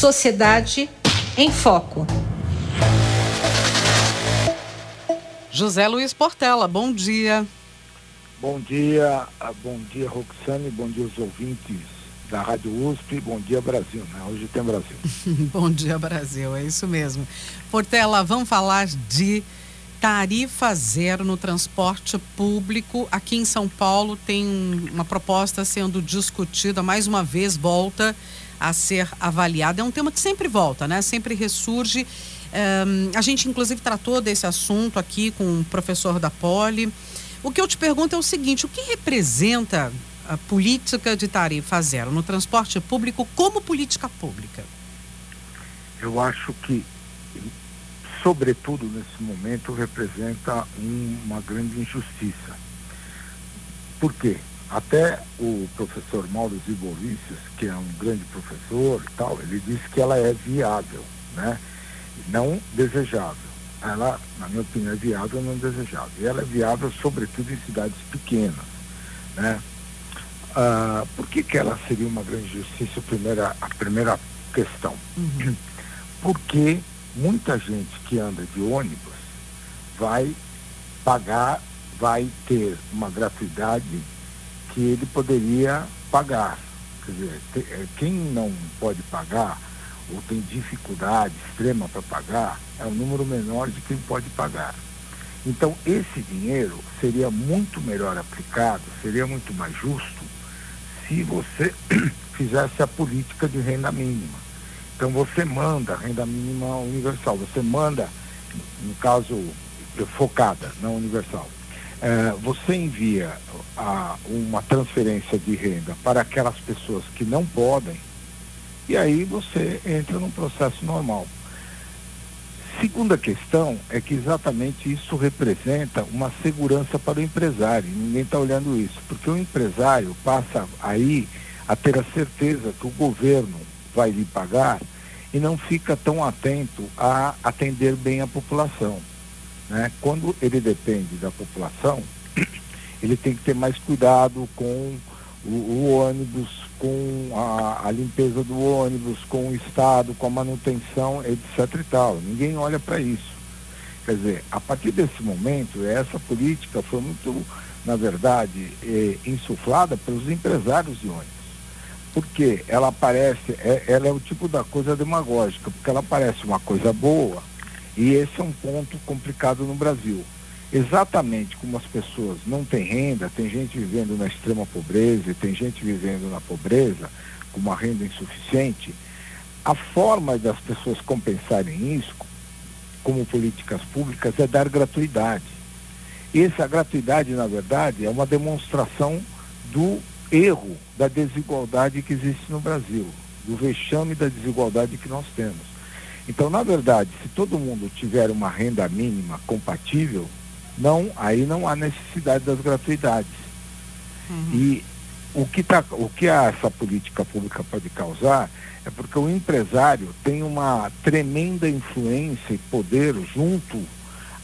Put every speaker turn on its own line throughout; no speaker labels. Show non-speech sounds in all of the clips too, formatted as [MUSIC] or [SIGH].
Sociedade em Foco.
José Luiz Portela, bom dia.
Bom dia, ah, bom dia Roxane, bom dia os ouvintes da Rádio USP, bom dia Brasil, né? Hoje tem Brasil. [LAUGHS]
bom dia Brasil, é isso mesmo. Portela, vamos falar de tarifa zero no transporte público. Aqui em São Paulo tem uma proposta sendo discutida, mais uma vez volta a ser avaliada. É um tema que sempre volta, né? Sempre ressurge. Um, a gente, inclusive, tratou desse assunto aqui com o professor da Poli. O que eu te pergunto é o seguinte: o que representa a política de tarifa zero no transporte público como política pública?
Eu acho que sobretudo nesse momento, representa um, uma grande injustiça. Por quê? Até o professor Mauro Ziboricius, que é um grande professor e tal, ele disse que ela é viável, né? Não desejável. Ela, na minha opinião, é viável, não desejável. E ela é viável, sobretudo, em cidades pequenas, né? Ah, por que, que ela seria uma grande justiça? A primeira, a primeira questão. Uhum. [CLEARS THROAT] Porque muita gente que anda de ônibus vai pagar, vai ter uma gratuidade que ele poderia pagar. Quer dizer, é, quem não pode pagar ou tem dificuldade extrema para pagar é um número menor de quem pode pagar. Então, esse dinheiro seria muito melhor aplicado, seria muito mais justo se você [COUGHS] fizesse a política de renda mínima então você manda renda mínima universal, você manda, no caso, focada, não universal. É, você envia a, uma transferência de renda para aquelas pessoas que não podem, e aí você entra num processo normal. Segunda questão é que exatamente isso representa uma segurança para o empresário. Ninguém está olhando isso, porque o empresário passa aí a ter a certeza que o governo vai lhe pagar e não fica tão atento a atender bem a população. Né? Quando ele depende da população, [CLEARS THROAT] ele tem que ter mais cuidado com o, o ônibus, com a, a, limpeza do ônibus, com o Estado, com a manutenção, etc. e tal. Ninguém olha para isso. Quer dizer, a partir desse momento, essa política foi muito, na verdade, eh, insuflada pelos empresários de ônibus porque ela parece, é, ela é o tipo da coisa demagógica, porque ela parece uma coisa boa, e esse é um ponto complicado no Brasil. Exatamente como as pessoas não têm renda, tem gente vivendo na extrema pobreza e tem gente vivendo na pobreza com uma renda insuficiente, a forma das pessoas compensarem isso, como políticas públicas, é dar gratuidade. E essa gratuidade, na verdade, é uma demonstração do erro da desigualdade que existe no Brasil, do vexame da desigualdade que nós temos. Então, na verdade, se todo mundo tiver uma renda mínima compatível, não, aí não há necessidade das gratuidades. Uhum. E o que, tá, o que essa política pública pode causar é porque o empresário tem uma tremenda influência e poder junto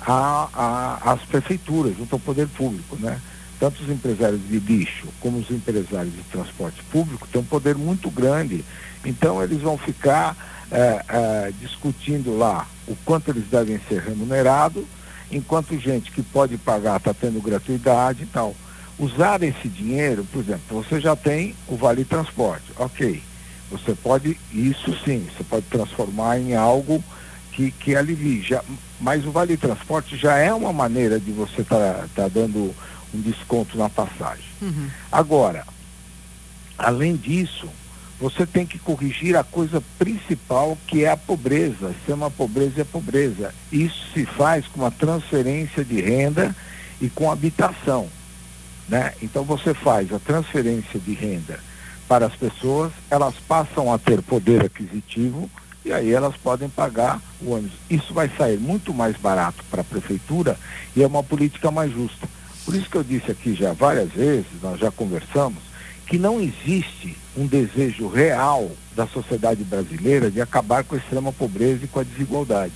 às prefeituras, junto ao poder público, né? tanto os empresários de lixo como os empresários de transporte público têm um poder muito grande. Então eles vão ficar é, é, discutindo lá o quanto eles devem ser remunerados, enquanto gente que pode pagar está tendo gratuidade e tal. Usar esse dinheiro, por exemplo, você já tem o Vale Transporte, ok. Você pode, isso sim, você pode transformar em algo que, que alivie. Já, mas o Vale Transporte já é uma maneira de você estar tá, tá dando um desconto na passagem. Uhum. Agora, além disso, você tem que corrigir a coisa principal que é a pobreza. Extrema pobreza é pobreza. Isso se faz com uma transferência de renda e com habitação. Né? Então você faz a transferência de renda para as pessoas, elas passam a ter poder aquisitivo e aí elas podem pagar o ônibus. Isso vai sair muito mais barato para a prefeitura e é uma política mais justa. Por isso que eu disse aqui já várias vezes, nós já conversamos, que não existe um desejo real da sociedade brasileira de acabar com a extrema pobreza e com a desigualdade.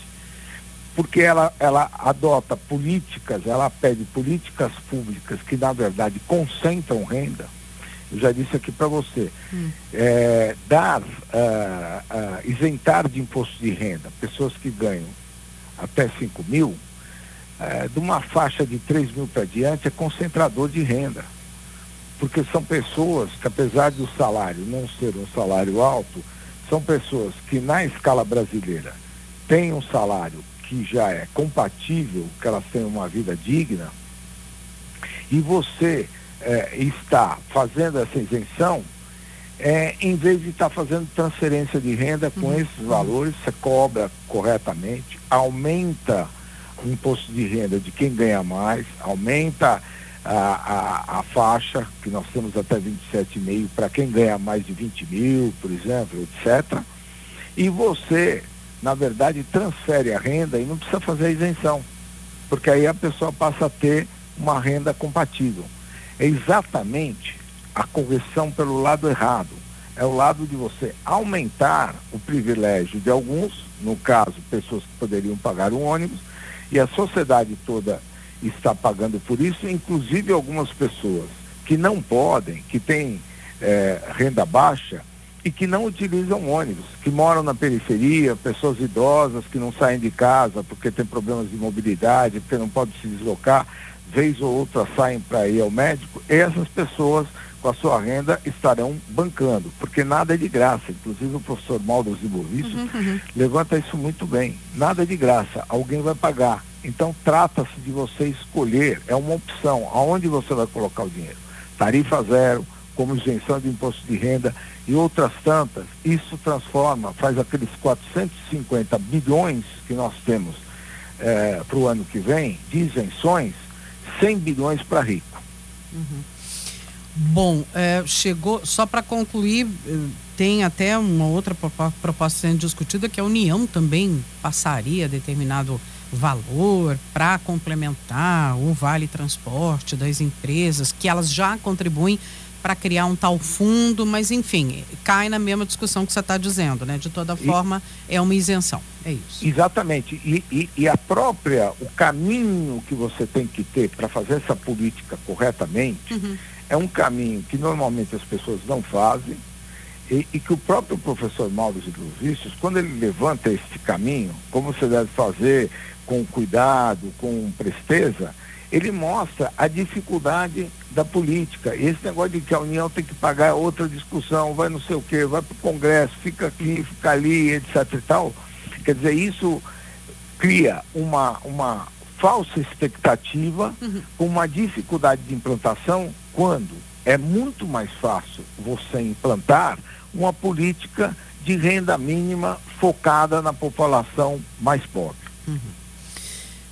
Porque ela, ela adota políticas, ela pede políticas públicas que, na verdade, concentram renda. eu já disse aqui para você, hum. é, dar, uh, uh, isentar de imposto de renda pessoas que ganham até 5 mil, uh, de uma faixa de 3 mil para diante, é concentrador de renda. Porque são pessoas que, apesar do salário não ser um salário alto, são pessoas que, na escala brasileira, têm um salário que já é compatível, que elas tenham uma vida digna, e você é, está fazendo essa isenção, é, em vez de estar fazendo transferência de renda com uhum. esses valores, você cobra corretamente, aumenta o imposto de renda de quem ganha mais, aumenta a, a, a faixa, que nós temos até 27,5 para quem ganha mais de 20 mil, por exemplo, etc. E você, na verdade, transfere a renda e não precisa fazer a isenção, porque aí a pessoa passa a ter uma renda compatível é exatamente a correção pelo lado errado. É o lado de você aumentar o privilégio de alguns, no caso, pessoas que poderiam pagar um ônibus, e a sociedade toda está pagando por isso, inclusive algumas pessoas que não podem, que têm é, renda baixa e que não utilizam ônibus, que moram na periferia, pessoas idosas que não saem de casa porque têm problemas de mobilidade, porque não podem se deslocar vez ou outra saem para ir ao médico, essas pessoas com a sua renda estarão bancando, porque nada é de graça. Inclusive o professor Maldo Zibovicio uhum, uhum. levanta isso muito bem. Nada é de graça, alguém vai pagar. Então trata-se de você escolher, é uma opção, aonde você vai colocar o dinheiro. Tarifa zero, como isenção de imposto de renda e outras tantas. Isso transforma, faz aqueles 450 bilhões que nós temos eh, para o ano que vem de isenções 100 bilhões para rico.
Uhum. Bom, é, chegou, só para concluir, eh, tem até uma outra proposta sendo discutida que a União também passaria determinado valor para complementar o vale transporte das empresas, que elas já contribuem para criar um tal fundo, mas enfim, cai na mesma discussão que você está dizendo, né? De toda forma, e, é uma isenção. É isso.
Exatamente. E, e, e, a própria, o caminho que você tem que ter para fazer essa política corretamente uhum. é um caminho que normalmente as pessoas não fazem e, e que o próprio professor Mauro Vícios, quando ele levanta esse caminho, como você deve fazer com cuidado, com presteza, ele mostra a dificuldade da política. Esse negócio de que a União tem que pagar outra discussão, vai não sei o quê, vai para o Congresso, fica aqui, fica ali, etc e tal. Quer dizer, isso cria uma, uma falsa expectativa uhum. com uma dificuldade de implantação quando é muito mais fácil você implantar uma política de renda mínima focada na população mais pobre. Uhum.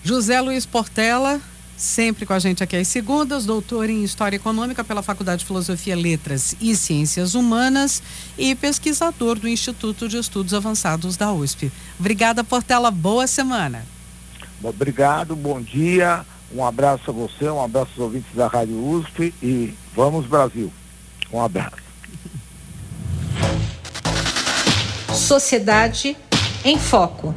José Luiz Portela, Sempre com a gente aqui às segundas, doutor em História Econômica pela Faculdade de Filosofia, Letras e Ciências Humanas e pesquisador do Instituto de Estudos Avançados da USP. Obrigada, Portela. Boa semana.
Obrigado, bom dia. Um abraço a você, um abraço aos ouvintes da Rádio USP e vamos Brasil. Um abraço.
Sociedade em Foco.